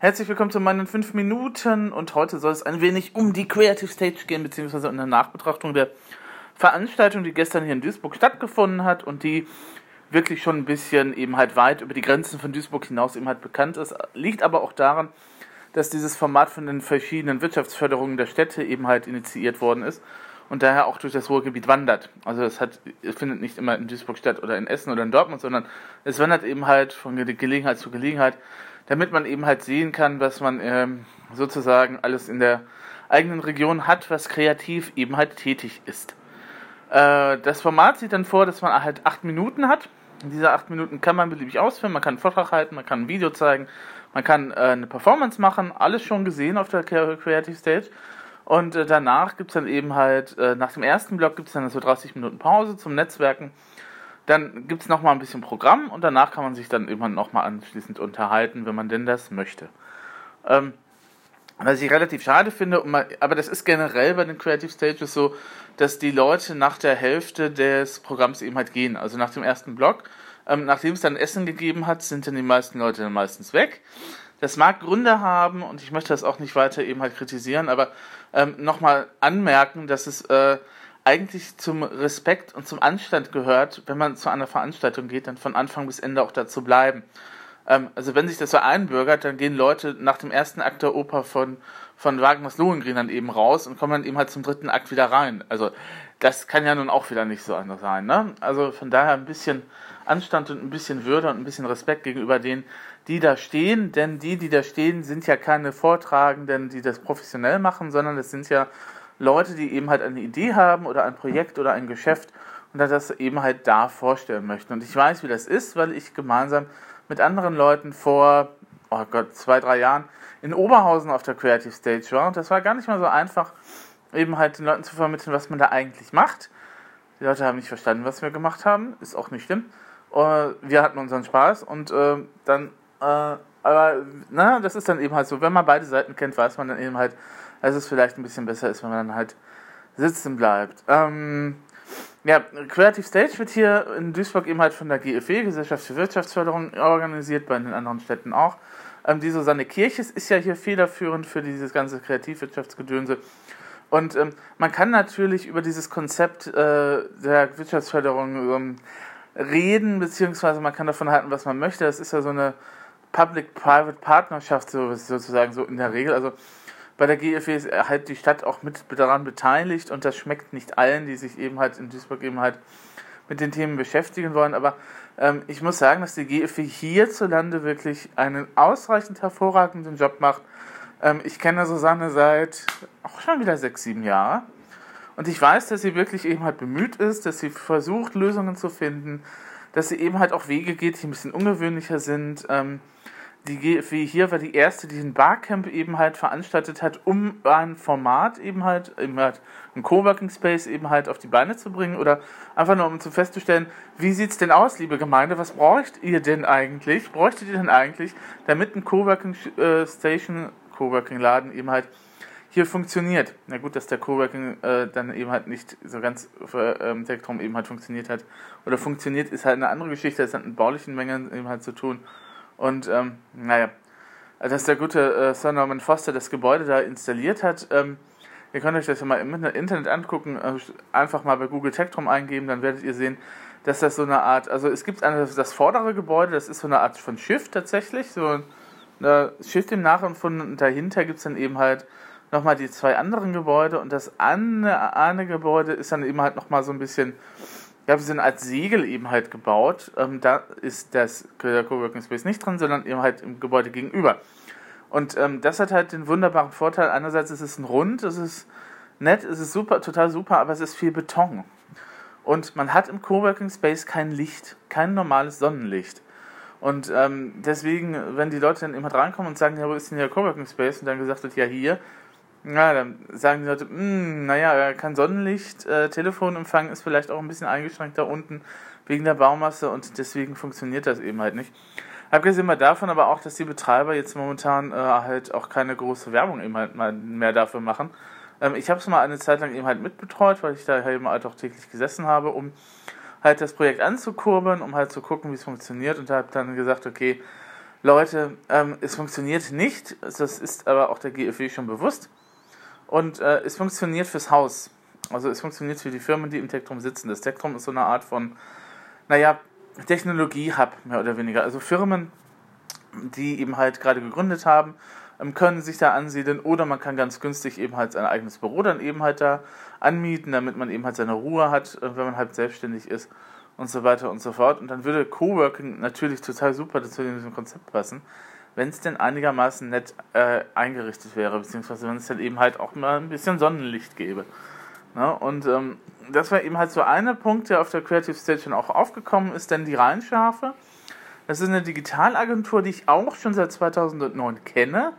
Herzlich willkommen zu meinen 5 Minuten und heute soll es ein wenig um die Creative Stage gehen, beziehungsweise um eine Nachbetrachtung der Veranstaltung, die gestern hier in Duisburg stattgefunden hat und die wirklich schon ein bisschen eben halt weit über die Grenzen von Duisburg hinaus eben halt bekannt ist. Liegt aber auch daran, dass dieses Format von den verschiedenen Wirtschaftsförderungen der Städte eben halt initiiert worden ist und daher auch durch das Ruhrgebiet wandert. Also es hat, es findet nicht immer in Duisburg statt oder in Essen oder in Dortmund, sondern es wandert eben halt von Gelegenheit zu Gelegenheit, damit man eben halt sehen kann, was man ähm, sozusagen alles in der eigenen Region hat, was kreativ eben halt tätig ist. Äh, das Format sieht dann vor, dass man halt acht Minuten hat. In dieser acht Minuten kann man beliebig ausführen, man kann einen Vortrag halten, man kann ein Video zeigen, man kann äh, eine Performance machen, alles schon gesehen auf der Creative Stage. Und äh, danach gibt es dann eben halt, äh, nach dem ersten Block gibt es dann so 30 Minuten Pause zum Netzwerken. Dann gibt es nochmal ein bisschen Programm und danach kann man sich dann immer nochmal anschließend unterhalten, wenn man denn das möchte. Ähm, was ich relativ schade finde, aber das ist generell bei den Creative Stages so, dass die Leute nach der Hälfte des Programms eben halt gehen. Also nach dem ersten Block, ähm, nachdem es dann Essen gegeben hat, sind dann die meisten Leute dann meistens weg. Das mag Gründe haben und ich möchte das auch nicht weiter eben halt kritisieren, aber ähm, nochmal anmerken, dass es äh, eigentlich zum Respekt und zum Anstand gehört, wenn man zu einer Veranstaltung geht, dann von Anfang bis Ende auch dazu bleiben. Ähm, also wenn sich das so einbürgert, dann gehen Leute nach dem ersten Akt der Oper von, von Wagners Lohengrin dann eben raus und kommen dann eben halt zum dritten Akt wieder rein. Also das kann ja nun auch wieder nicht so anders sein. Ne? Also von daher ein bisschen Anstand und ein bisschen Würde und ein bisschen Respekt gegenüber denen, die da stehen, denn die, die da stehen, sind ja keine Vortragenden, die das professionell machen, sondern das sind ja Leute, die eben halt eine Idee haben oder ein Projekt oder ein Geschäft und das eben halt da vorstellen möchten. Und ich weiß, wie das ist, weil ich gemeinsam mit anderen Leuten vor, oh Gott, zwei, drei Jahren in Oberhausen auf der Creative Stage war. Und das war gar nicht mal so einfach, eben halt den Leuten zu vermitteln, was man da eigentlich macht. Die Leute haben nicht verstanden, was wir gemacht haben, ist auch nicht schlimm. Äh, wir hatten unseren Spaß und äh, dann, äh, aber na, das ist dann eben halt so, wenn man beide Seiten kennt, weiß man dann eben halt, dass es vielleicht ein bisschen besser ist, wenn man dann halt sitzen bleibt. Ähm, ja, Creative Stage wird hier in Duisburg eben halt von der GFW, Gesellschaft für Wirtschaftsförderung, organisiert, bei den anderen Städten auch. Ähm, die Susanne Kirches ist ja hier federführend für dieses ganze Kreativwirtschaftsgedönse. Und ähm, man kann natürlich über dieses Konzept äh, der Wirtschaftsförderung ähm, reden, beziehungsweise man kann davon halten, was man möchte. Das ist ja so eine Public-Private Partnerschaft so, sozusagen so in der Regel. Also bei der GFW ist halt die Stadt auch mit daran beteiligt und das schmeckt nicht allen, die sich eben halt in Duisburg eben halt mit den Themen beschäftigen wollen. Aber ähm, ich muss sagen, dass die GFW hierzulande wirklich einen ausreichend hervorragenden Job macht. Ähm, ich kenne Susanne seit auch schon wieder sechs, sieben Jahren. Und ich weiß, dass sie wirklich eben halt bemüht ist, dass sie versucht, Lösungen zu finden, dass sie eben halt auch Wege geht, die ein bisschen ungewöhnlicher sind. Ähm, die GFW hier war die erste, die ein Barcamp eben halt veranstaltet hat, um ein Format eben halt, eben halt ein Coworking Space eben halt auf die Beine zu bringen oder einfach nur um zu festzustellen, wie sieht es denn aus, liebe Gemeinde, was braucht ihr denn eigentlich, bräuchtet ihr denn eigentlich, damit ein Coworking äh, Station, Coworking Laden eben halt hier funktioniert. Na gut, dass der Coworking äh, dann eben halt nicht so ganz für ähm, Tektrum eben halt funktioniert hat. Oder funktioniert, ist halt eine andere Geschichte, das hat mit baulichen Mengen eben halt zu tun. Und ähm, naja, dass der gute äh, Sir Norman Foster das Gebäude da installiert hat, ähm, ihr könnt euch das ja mal im Internet angucken, äh, einfach mal bei Google Tektrum eingeben, dann werdet ihr sehen, dass das so eine Art, also es gibt eine, das vordere Gebäude, das ist so eine Art von Schiff tatsächlich, so ein Schiff dem nachempfunden und dahinter gibt es dann eben halt nochmal die zwei anderen Gebäude und das eine, eine Gebäude ist dann eben halt nochmal so ein bisschen, ja, wir sind als Segel eben halt gebaut. Ähm, da ist das der Coworking Space nicht drin, sondern eben halt im Gebäude gegenüber. Und ähm, das hat halt den wunderbaren Vorteil, einerseits ist es ein Rund, es ist nett, es ist super, total super, aber es ist viel Beton. Und man hat im Coworking Space kein Licht, kein normales Sonnenlicht. Und ähm, deswegen, wenn die Leute dann immer reinkommen und sagen, ja, wo ist denn hier Coworking Space? Und dann gesagt wird, ja, hier, ja, dann sagen die Leute, hm, naja, kein Sonnenlicht, äh, Telefonempfang ist vielleicht auch ein bisschen eingeschränkt da unten wegen der Baumasse und deswegen funktioniert das eben halt nicht. Abgesehen mal davon aber auch, dass die Betreiber jetzt momentan äh, halt auch keine große Werbung eben halt mal mehr dafür machen. Ähm, ich habe es mal eine Zeit lang eben halt mitbetreut, weil ich da halt eben halt auch täglich gesessen habe, um halt das Projekt anzukurbeln, um halt zu gucken, wie es funktioniert und habe dann gesagt, okay, Leute, ähm, es funktioniert nicht, das ist aber auch der GFW schon bewusst. Und äh, es funktioniert fürs Haus. Also es funktioniert für die Firmen, die im Tektrum sitzen. Das Tektrum ist so eine Art von, naja, Technologie-Hub, mehr oder weniger. Also Firmen, die eben halt gerade gegründet haben, ähm, können sich da ansiedeln oder man kann ganz günstig eben halt sein eigenes Büro dann eben halt da anmieten, damit man eben halt seine Ruhe hat, äh, wenn man halt selbstständig ist und so weiter und so fort. Und dann würde Coworking natürlich total super zu diesem Konzept passen, wenn es denn einigermaßen nett äh, eingerichtet wäre, beziehungsweise wenn es dann eben halt auch mal ein bisschen Sonnenlicht gäbe. Ne? Und ähm, das war eben halt so einer Punkt, der auf der Creative Station auch aufgekommen ist, denn die Rheinschafe, das ist eine Digitalagentur, die ich auch schon seit 2009 kenne.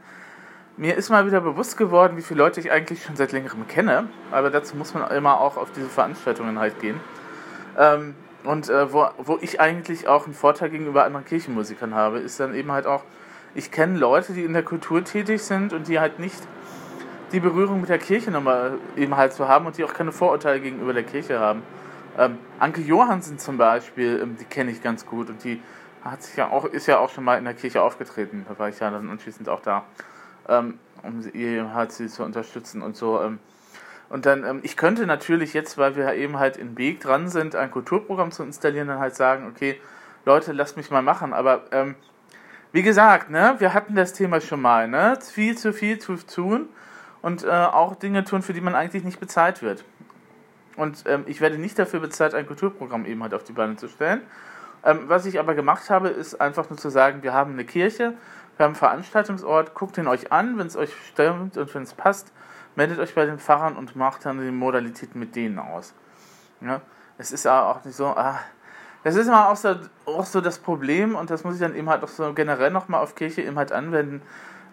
Mir ist mal wieder bewusst geworden, wie viele Leute ich eigentlich schon seit längerem kenne, aber dazu muss man immer auch auf diese Veranstaltungen halt gehen. Ähm, und äh, wo, wo ich eigentlich auch einen Vorteil gegenüber anderen Kirchenmusikern habe, ist dann eben halt auch, ich kenne Leute, die in der Kultur tätig sind und die halt nicht die Berührung mit der Kirche nochmal eben halt zu haben und die auch keine Vorurteile gegenüber der Kirche haben. Ähm, Anke Johansen zum Beispiel, ähm, die kenne ich ganz gut und die hat sich ja auch, ist ja auch schon mal in der Kirche aufgetreten. Da war ich ja dann anschließend auch da, ähm, um ihr halt sie zu unterstützen und so. Ähm, und dann, ähm, ich könnte natürlich jetzt, weil wir eben halt in Weg dran sind, ein Kulturprogramm zu installieren, dann halt sagen, okay, Leute, lasst mich mal machen. Aber ähm, wie gesagt, ne, wir hatten das Thema schon mal, ne? Viel zu viel zu tun und äh, auch Dinge tun, für die man eigentlich nicht bezahlt wird. Und ähm, ich werde nicht dafür bezahlt, ein Kulturprogramm eben halt auf die Beine zu stellen. Ähm, was ich aber gemacht habe, ist einfach nur zu sagen, wir haben eine Kirche, wir haben einen Veranstaltungsort, guckt ihn euch an, wenn es euch stimmt und wenn es passt, meldet euch bei den Pfarrern und macht dann die Modalitäten mit denen aus. Ja? Es ist aber auch nicht so, ah, das ist immer auch so, auch so das Problem und das muss ich dann eben halt auch so generell nochmal auf Kirche eben halt anwenden.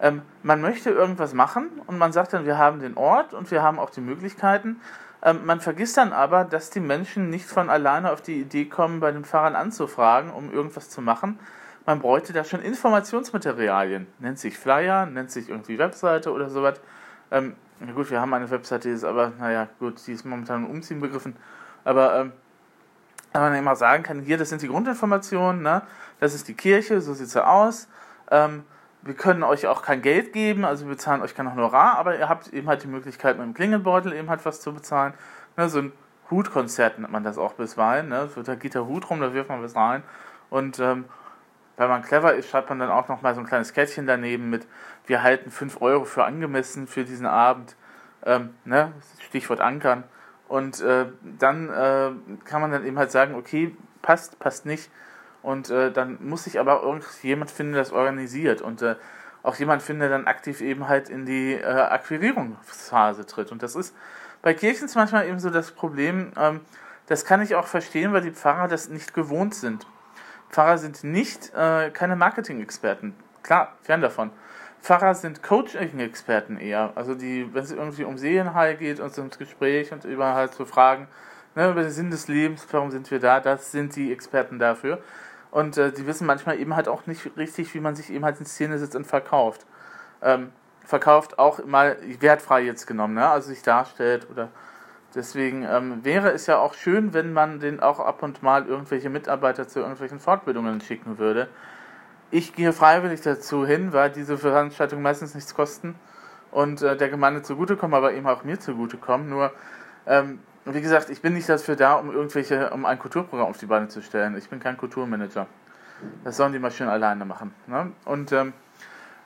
Ähm, man möchte irgendwas machen und man sagt dann, wir haben den Ort und wir haben auch die Möglichkeiten. Ähm, man vergisst dann aber, dass die Menschen nicht von alleine auf die Idee kommen, bei den Fahrern anzufragen, um irgendwas zu machen. Man bräuchte da schon Informationsmaterialien. Nennt sich Flyer, nennt sich irgendwie Webseite oder sowas. Ähm, gut, wir haben eine Webseite, die ist aber, naja, gut, die ist momentan Umziehen begriffen. Aber ähm, wenn man immer sagen kann, hier, das sind die Grundinformationen, ne? das ist die Kirche, so sieht sie aus. Ähm, wir können euch auch kein Geld geben, also wir bezahlen euch kein Honorar, aber ihr habt eben halt die Möglichkeit, mit dem Klingelbeutel eben halt was zu bezahlen. Ne, so ein Hutkonzert nennt man das auch bisweilen. Ne? Da geht der Hut rum, da wirft man was rein. Und ähm, wenn man clever ist, schreibt man dann auch noch mal so ein kleines Kettchen daneben mit, wir halten 5 Euro für angemessen für diesen Abend. Ähm, ne? Stichwort Ankern. Und äh, dann äh, kann man dann eben halt sagen, okay, passt, passt nicht. Und äh, dann muss sich aber irgendjemand finden, der das organisiert. Und äh, auch jemand finden, der dann aktiv eben halt in die äh, Akquirierungsphase tritt. Und das ist bei Kirchen manchmal eben so das Problem, ähm, das kann ich auch verstehen, weil die Pfarrer das nicht gewohnt sind. Pfarrer sind nicht äh, keine Marketing-Experten. Klar, fern davon. Pfarrer sind Coaching-Experten eher. Also die, wenn es irgendwie um Seelenheil geht und so ins Gespräch und über halt so Fragen, ne, über den Sinn des Lebens, warum sind wir da, das sind die Experten dafür. Und äh, die wissen manchmal eben halt auch nicht richtig, wie man sich eben halt in Szene sitzt und verkauft. Ähm, verkauft auch mal wertfrei jetzt genommen, ne? also sich darstellt oder deswegen ähm, wäre es ja auch schön, wenn man den auch ab und mal irgendwelche Mitarbeiter zu irgendwelchen Fortbildungen schicken würde. Ich gehe freiwillig dazu hin, weil diese Veranstaltungen meistens nichts kosten und äh, der Gemeinde zugutekommen, aber eben auch mir zugutekommen. Nur ähm, wie gesagt, ich bin nicht dafür da, um irgendwelche, um ein Kulturprogramm auf die Beine zu stellen. Ich bin kein Kulturmanager. Das sollen die mal schön alleine machen. Ne? Und ähm,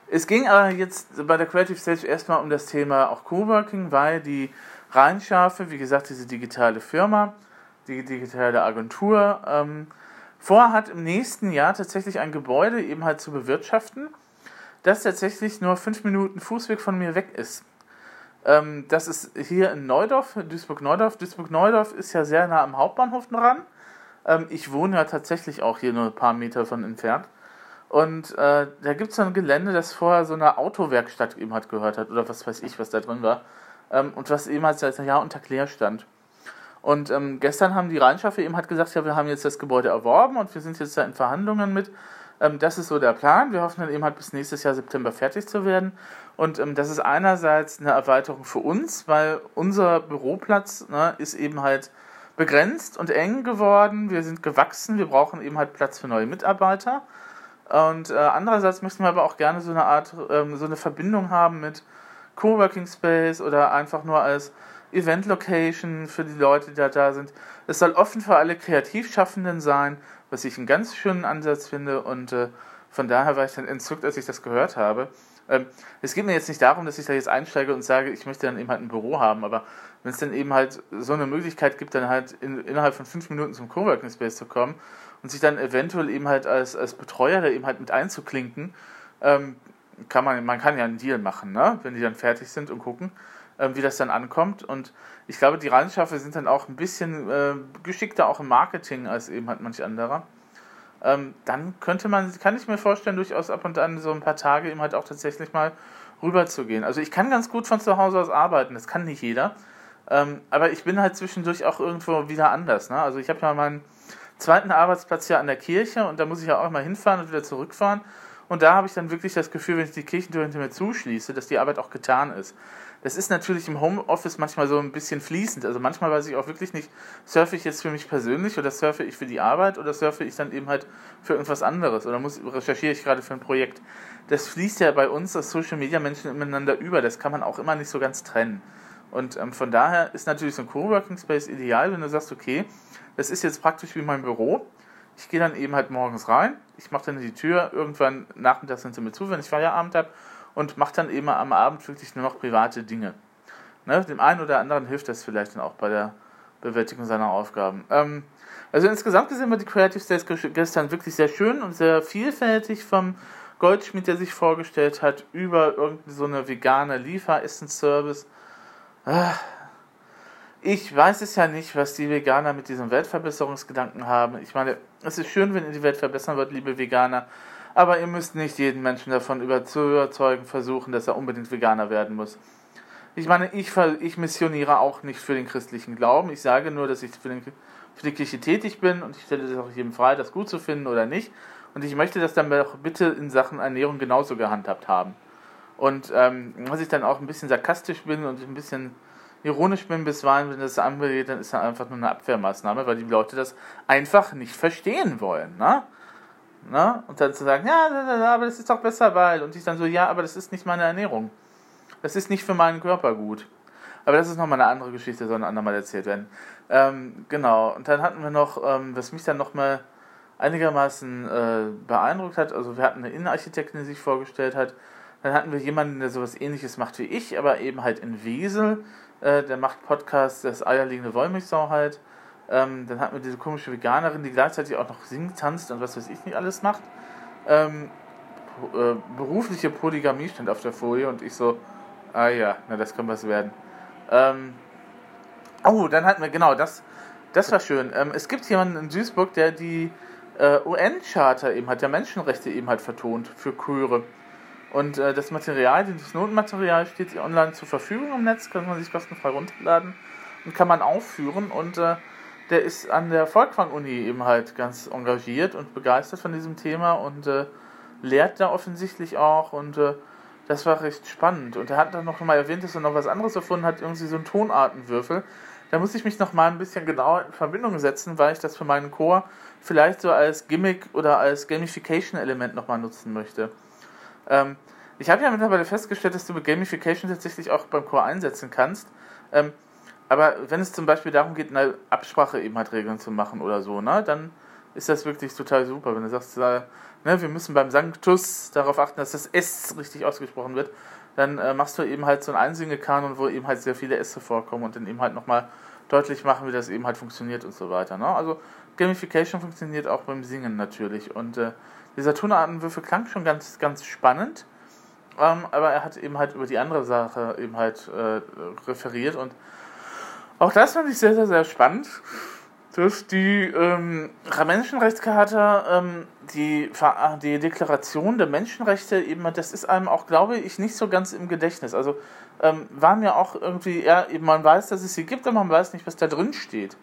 es ging aber jetzt bei der Creative Stage erstmal um das Thema auch Coworking, weil die Rheinschafe, wie gesagt, diese digitale Firma, die digitale Agentur, ähm, vorhat im nächsten Jahr tatsächlich ein Gebäude eben halt zu bewirtschaften, das tatsächlich nur fünf Minuten Fußweg von mir weg ist. Ähm, das ist hier in Neudorf, Duisburg-Neudorf. Duisburg-Neudorf ist ja sehr nah am Hauptbahnhof dran. Ähm, ich wohne ja tatsächlich auch hier nur ein paar Meter von entfernt. Und äh, da gibt es so ein Gelände, das vorher so eine Autowerkstatt eben hat gehört hat, oder was weiß ich, was da drin war. Ähm, und was eben als Jahr unter Klär stand. Und ähm, gestern haben die Rheinschaffe eben hat gesagt, ja, wir haben jetzt das Gebäude erworben und wir sind jetzt da in Verhandlungen mit. Ähm, das ist so der Plan. Wir hoffen dann eben halt bis nächstes Jahr September fertig zu werden. Und ähm, das ist einerseits eine Erweiterung für uns, weil unser Büroplatz ne, ist eben halt begrenzt und eng geworden. Wir sind gewachsen, wir brauchen eben halt Platz für neue Mitarbeiter. Und äh, andererseits möchten wir aber auch gerne so eine Art, ähm, so eine Verbindung haben mit Coworking Space oder einfach nur als Event Location für die Leute, die da, da sind. Es soll offen für alle Kreativschaffenden sein, was ich einen ganz schönen Ansatz finde und äh, von daher war ich dann entzückt, als ich das gehört habe. Ähm, es geht mir jetzt nicht darum, dass ich da jetzt einsteige und sage, ich möchte dann eben halt ein Büro haben, aber wenn es dann eben halt so eine Möglichkeit gibt, dann halt in, innerhalb von fünf Minuten zum Coworking Space zu kommen und sich dann eventuell eben halt als, als Betreuer da eben halt mit einzuklinken, ähm, kann man, man kann ja einen Deal machen, ne? wenn die dann fertig sind und gucken, wie das dann ankommt. Und ich glaube, die Rheinschaffe sind dann auch ein bisschen äh, geschickter auch im Marketing als eben halt manch anderer. Ähm, dann könnte man, kann ich mir vorstellen, durchaus ab und an so ein paar Tage eben halt auch tatsächlich mal rüber zu gehen. Also ich kann ganz gut von zu Hause aus arbeiten, das kann nicht jeder. Ähm, aber ich bin halt zwischendurch auch irgendwo wieder anders. Ne? Also ich habe ja meinen zweiten Arbeitsplatz hier an der Kirche und da muss ich ja auch mal hinfahren und wieder zurückfahren. Und da habe ich dann wirklich das Gefühl, wenn ich die Kirchentür hinter mir zuschließe, dass die Arbeit auch getan ist. Das ist natürlich im Homeoffice manchmal so ein bisschen fließend. Also manchmal weiß ich auch wirklich nicht, surfe ich jetzt für mich persönlich oder surfe ich für die Arbeit oder surfe ich dann eben halt für irgendwas anderes oder muss, recherchiere ich gerade für ein Projekt. Das fließt ja bei uns als Social Media Menschen miteinander über. Das kann man auch immer nicht so ganz trennen. Und ähm, von daher ist natürlich so ein Coworking Space ideal, wenn du sagst, okay, das ist jetzt praktisch wie mein Büro. Ich gehe dann eben halt morgens rein, ich mache dann die Tür, irgendwann nachmittags sind sie mir zu, wenn ich Feierabend habe und mache dann eben am Abend wirklich nur noch private Dinge. Ne? Dem einen oder anderen hilft das vielleicht dann auch bei der Bewältigung seiner Aufgaben. Ähm, also insgesamt gesehen war die Creative States gestern wirklich sehr schön und sehr vielfältig vom Goldschmied, der sich vorgestellt hat, über irgendeine so eine vegane Lieferessensservice. Ah, ich weiß es ja nicht, was die Veganer mit diesem Weltverbesserungsgedanken haben. Ich meine, es ist schön, wenn ihr die Welt verbessern wollt, liebe Veganer, aber ihr müsst nicht jeden Menschen davon über überzeugen versuchen, dass er unbedingt Veganer werden muss. Ich meine, ich, ich missioniere auch nicht für den christlichen Glauben. Ich sage nur, dass ich für, den, für die Kirche tätig bin und ich stelle das auch jedem frei, das gut zu finden oder nicht. Und ich möchte das dann auch bitte in Sachen Ernährung genauso gehandhabt haben. Und ähm, was ich dann auch ein bisschen sarkastisch bin und ein bisschen ironisch bin bisweilen, wenn das angeht, dann ist das einfach nur eine Abwehrmaßnahme, weil die Leute das einfach nicht verstehen wollen. Ne? Ne? Und dann zu sagen, ja, aber das ist doch besser, weil. Und ich dann so, ja, aber das ist nicht meine Ernährung. Das ist nicht für meinen Körper gut. Aber das ist nochmal eine andere Geschichte, soll ein andermal erzählt werden. Ähm, genau, und dann hatten wir noch, ähm, was mich dann nochmal einigermaßen äh, beeindruckt hat, also wir hatten eine Innenarchitektin, die sich vorgestellt hat, dann hatten wir jemanden, der sowas ähnliches macht wie ich, aber eben halt in Wesel, äh, der macht Podcast, das eierlegende Wollmilchsau halt. Ähm, dann hatten wir diese komische Veganerin, die gleichzeitig auch noch singt, tanzt und was weiß ich nicht alles macht. Ähm, äh, berufliche Polygamie stand auf der Folie und ich so, ah ja, na das kann was werden. Ähm, oh, dann hatten wir, genau, das, das war schön. Ähm, es gibt jemanden in Duisburg, der die äh, UN-Charta eben hat, der Menschenrechte eben halt vertont für Chöre. Und äh, das Material, das Notenmaterial steht online zur Verfügung im Netz, kann man sich kostenfrei runterladen und kann man aufführen. Und äh, der ist an der Volkwang-Uni eben halt ganz engagiert und begeistert von diesem Thema und äh, lehrt da offensichtlich auch. Und äh, das war recht spannend. Und er hat dann noch mal erwähnt, dass er noch was anderes erfunden hat, irgendwie so einen Tonartenwürfel. Da muss ich mich noch mal ein bisschen genauer in Verbindung setzen, weil ich das für meinen Chor vielleicht so als Gimmick oder als Gamification-Element noch mal nutzen möchte. Ähm, ich habe ja mittlerweile festgestellt, dass du mit Gamification tatsächlich auch beim Core einsetzen kannst. Ähm, aber wenn es zum Beispiel darum geht, eine Absprache eben halt Regeln zu machen oder so, ne, dann ist das wirklich total super. Wenn du sagst, äh, ne, wir müssen beim Sanctus darauf achten, dass das S richtig ausgesprochen wird, dann äh, machst du eben halt so einen Einsinge-Kanon, wo eben halt sehr viele S vorkommen und dann eben halt nochmal deutlich machen, wie das eben halt funktioniert und so weiter. Ne? Also Gamification funktioniert auch beim Singen natürlich. Und äh, dieser klang schon ganz, ganz spannend, ähm, aber er hat eben halt über die andere Sache eben halt äh, referiert und auch das fand ich sehr, sehr, sehr spannend, dass die ähm, Menschenrechtscharta, ähm, die, die Deklaration der Menschenrechte eben, das ist einem auch, glaube ich, nicht so ganz im Gedächtnis. Also ähm, war mir auch irgendwie, ja, man weiß, dass es sie gibt, aber man weiß nicht, was da drin steht.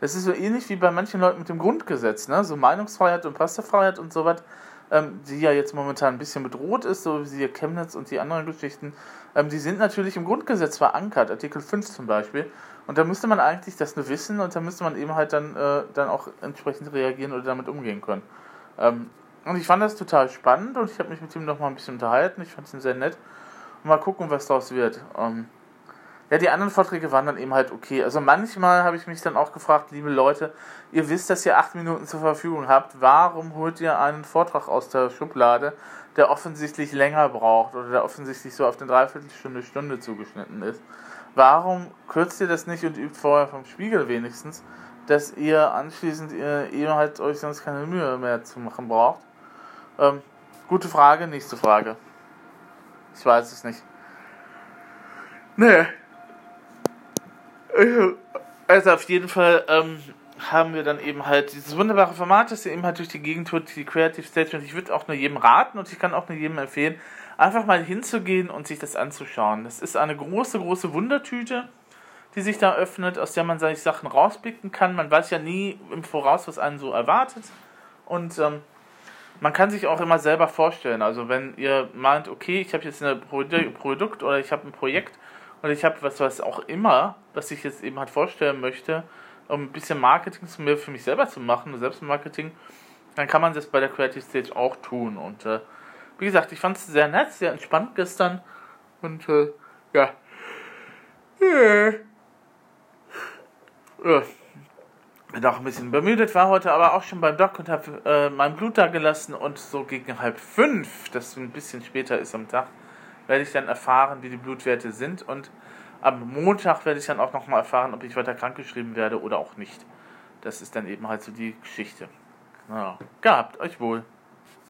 Das ist so ähnlich wie bei manchen Leuten mit dem Grundgesetz, ne? so Meinungsfreiheit und Pressefreiheit und so was, ähm, die ja jetzt momentan ein bisschen bedroht ist, so wie sie Chemnitz und die anderen Geschichten, ähm, die sind natürlich im Grundgesetz verankert, Artikel 5 zum Beispiel. Und da müsste man eigentlich das nur wissen und da müsste man eben halt dann, äh, dann auch entsprechend reagieren oder damit umgehen können. Ähm, und ich fand das total spannend und ich habe mich mit ihm noch mal ein bisschen unterhalten. Ich fand es sehr nett. Und mal gucken, was daraus wird. Ähm, ja, die anderen Vorträge waren dann eben halt okay. Also manchmal habe ich mich dann auch gefragt, liebe Leute, ihr wisst, dass ihr acht Minuten zur Verfügung habt. Warum holt ihr einen Vortrag aus der Schublade, der offensichtlich länger braucht oder der offensichtlich so auf eine Dreiviertelstunde, Stunde zugeschnitten ist? Warum kürzt ihr das nicht und übt vorher vom Spiegel wenigstens, dass ihr anschließend ihr, ihr halt euch sonst keine Mühe mehr zu machen braucht? Ähm, gute Frage, nächste Frage. Ich weiß es nicht. Nee. Also auf jeden Fall ähm, haben wir dann eben halt dieses wunderbare Format, das ihr eben halt durch die Gegend tut, die Creative Stage. Und ich würde auch nur jedem raten und ich kann auch nur jedem empfehlen, einfach mal hinzugehen und sich das anzuschauen. Das ist eine große, große Wundertüte, die sich da öffnet, aus der man seine Sachen rauspicken kann. Man weiß ja nie im Voraus, was einen so erwartet. Und ähm, man kann sich auch immer selber vorstellen. Also wenn ihr meint, okay, ich habe jetzt ein Produkt oder ich habe ein Projekt und ich habe was, was auch immer, was ich jetzt eben halt vorstellen möchte, um ein bisschen Marketing zu mir für mich selber zu machen, Selbstmarketing, dann kann man das bei der Creative Stage auch tun. Und äh, wie gesagt, ich fand es sehr nett, sehr entspannt gestern. Und äh, ja. Äh. Bin auch ein bisschen bemüdet, war heute aber auch schon beim Doc und habe äh, mein Blut da gelassen und so gegen halb fünf, das ein bisschen später ist am Tag, werde ich dann erfahren, wie die Blutwerte sind und am Montag werde ich dann auch nochmal erfahren, ob ich weiter krankgeschrieben werde oder auch nicht. Das ist dann eben halt so die Geschichte. Ja, gehabt euch wohl.